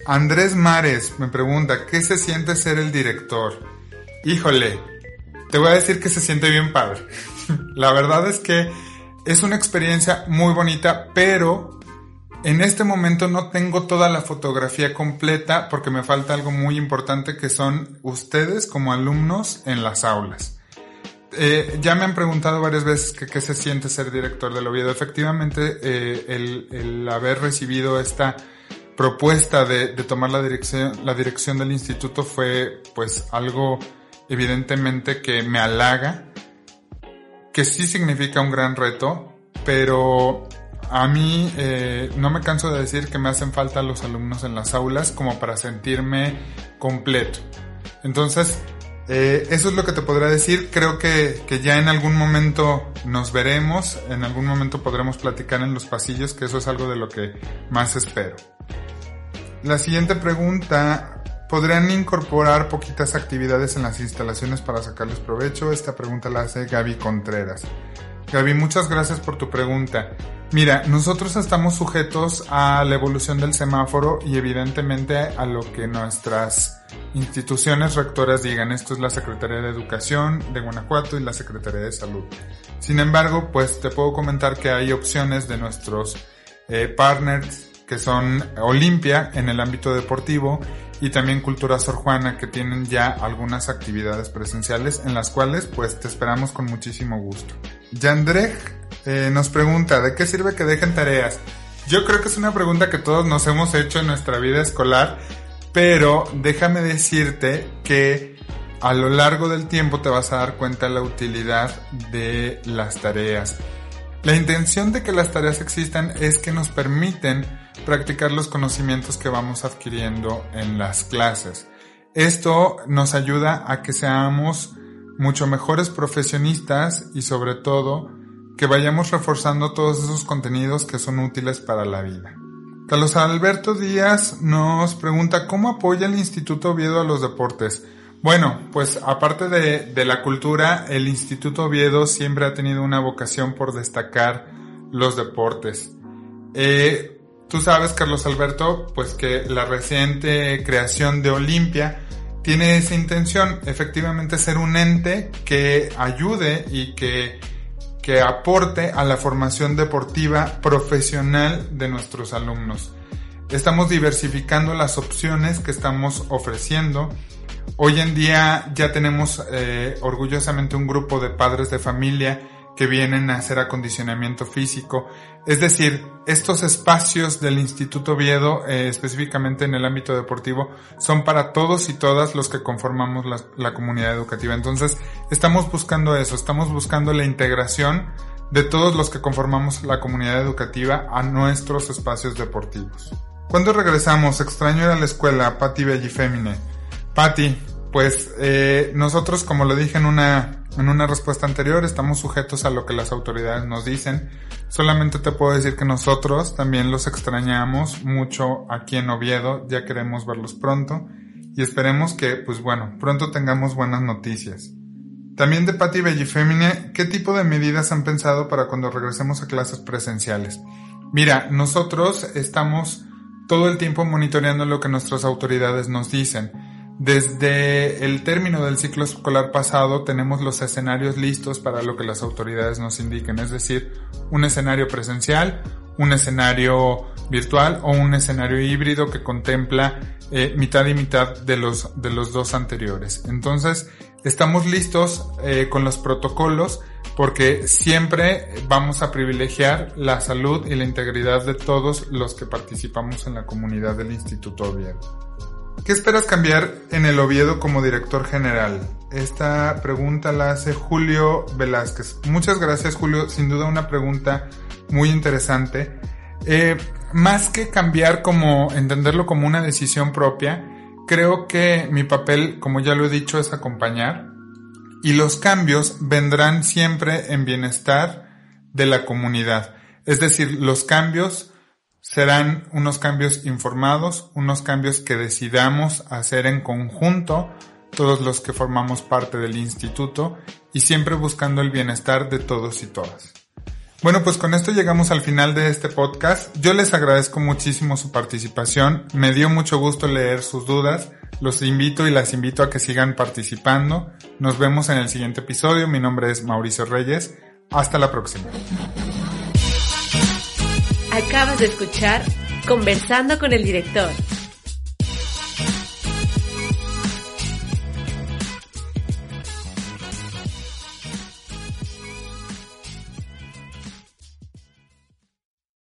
Andrés Mares me pregunta, ¿qué se siente ser el director? Híjole, te voy a decir que se siente bien padre. La verdad es que es una experiencia muy bonita, pero en este momento no tengo toda la fotografía completa porque me falta algo muy importante que son ustedes como alumnos en las aulas. Eh, ya me han preguntado varias veces que qué se siente ser director del Oviedo. Efectivamente, eh, el, haber recibido esta propuesta de, tomar la dirección, la dirección del instituto fue pues algo evidentemente que me halaga, que sí significa un gran reto, pero a mí eh, no me canso de decir que me hacen falta los alumnos en las aulas como para sentirme completo. Entonces, eh, eso es lo que te podría decir. Creo que, que, ya en algún momento nos veremos, en algún momento podremos platicar en los pasillos, que eso es algo de lo que más espero. La siguiente pregunta podrían incorporar poquitas actividades en las instalaciones para sacarles provecho. Esta pregunta la hace Gaby Contreras. Gaby, muchas gracias por tu pregunta. Mira, nosotros estamos sujetos a la evolución del semáforo y evidentemente a lo que nuestras instituciones rectoras digan. Esto es la Secretaría de Educación de Guanajuato y la Secretaría de Salud. Sin embargo, pues te puedo comentar que hay opciones de nuestros eh, partners que son Olimpia en el ámbito deportivo y también Cultura Sor Juana que tienen ya algunas actividades presenciales en las cuales pues te esperamos con muchísimo gusto. Yandrej eh, nos pregunta, ¿de qué sirve que dejen tareas? Yo creo que es una pregunta que todos nos hemos hecho en nuestra vida escolar, pero déjame decirte que a lo largo del tiempo te vas a dar cuenta de la utilidad de las tareas. La intención de que las tareas existan es que nos permiten practicar los conocimientos que vamos adquiriendo en las clases. Esto nos ayuda a que seamos mucho mejores profesionistas y sobre todo que vayamos reforzando todos esos contenidos que son útiles para la vida. Carlos Alberto Díaz nos pregunta cómo apoya el Instituto Oviedo a los deportes. Bueno, pues aparte de, la cultura, el Instituto Oviedo siempre ha tenido una vocación por destacar los deportes. Eh, tú sabes, Carlos Alberto, pues que la reciente creación de Olimpia tiene esa intención, efectivamente ser un ente que ayude y que, que aporte a la formación deportiva profesional de nuestros alumnos. Estamos diversificando las opciones que estamos ofreciendo Hoy en día ya tenemos eh, orgullosamente un grupo de padres de familia que vienen a hacer acondicionamiento físico. Es decir, estos espacios del Instituto Oviedo, eh, específicamente en el ámbito deportivo, son para todos y todas los que conformamos la, comunidad educativa. Entonces, estamos buscando eso, estamos buscando la integración de todos los que conformamos la comunidad educativa a nuestros espacios deportivos. Cuando regresamos, extraño ir a la escuela, Patti Bellifemine. Patti, pues eh, nosotros, como lo dije en una, en una respuesta anterior, estamos sujetos a lo que las autoridades nos dicen. Solamente te puedo decir que nosotros también los extrañamos mucho aquí en Oviedo, ya queremos verlos pronto y esperemos que, pues bueno, pronto tengamos buenas noticias. También de Patti Bellifemine, ¿qué tipo de medidas han pensado para cuando regresemos a clases presenciales? Mira, nosotros estamos todo el tiempo monitoreando lo que nuestras autoridades nos dicen. Desde el término del ciclo escolar pasado tenemos los escenarios listos para lo que las autoridades nos indiquen, es decir, un escenario presencial, un escenario virtual o un escenario híbrido que contempla eh, mitad y mitad de los, de los dos anteriores. Entonces, estamos listos eh, con los protocolos porque siempre vamos a privilegiar la salud y la integridad de todos los que participamos en la comunidad del Instituto Oviedo. ¿Qué esperas cambiar en el Oviedo como director general? Esta pregunta la hace Julio Velázquez. Muchas gracias Julio, sin duda una pregunta muy interesante. Eh, más que cambiar como entenderlo como una decisión propia, creo que mi papel, como ya lo he dicho, es acompañar y los cambios vendrán siempre en bienestar de la comunidad. Es decir, los cambios serán unos cambios informados, unos cambios que decidamos hacer en conjunto todos los que formamos parte del instituto y siempre buscando el bienestar de todos y todas. Bueno, pues con esto llegamos al final de este podcast. Yo les agradezco muchísimo su participación. Me dio mucho gusto leer sus dudas. Los invito y las invito a que sigan participando. Nos vemos en el siguiente episodio. Mi nombre es Mauricio Reyes. Hasta la próxima. Acabas de escuchar Conversando con el director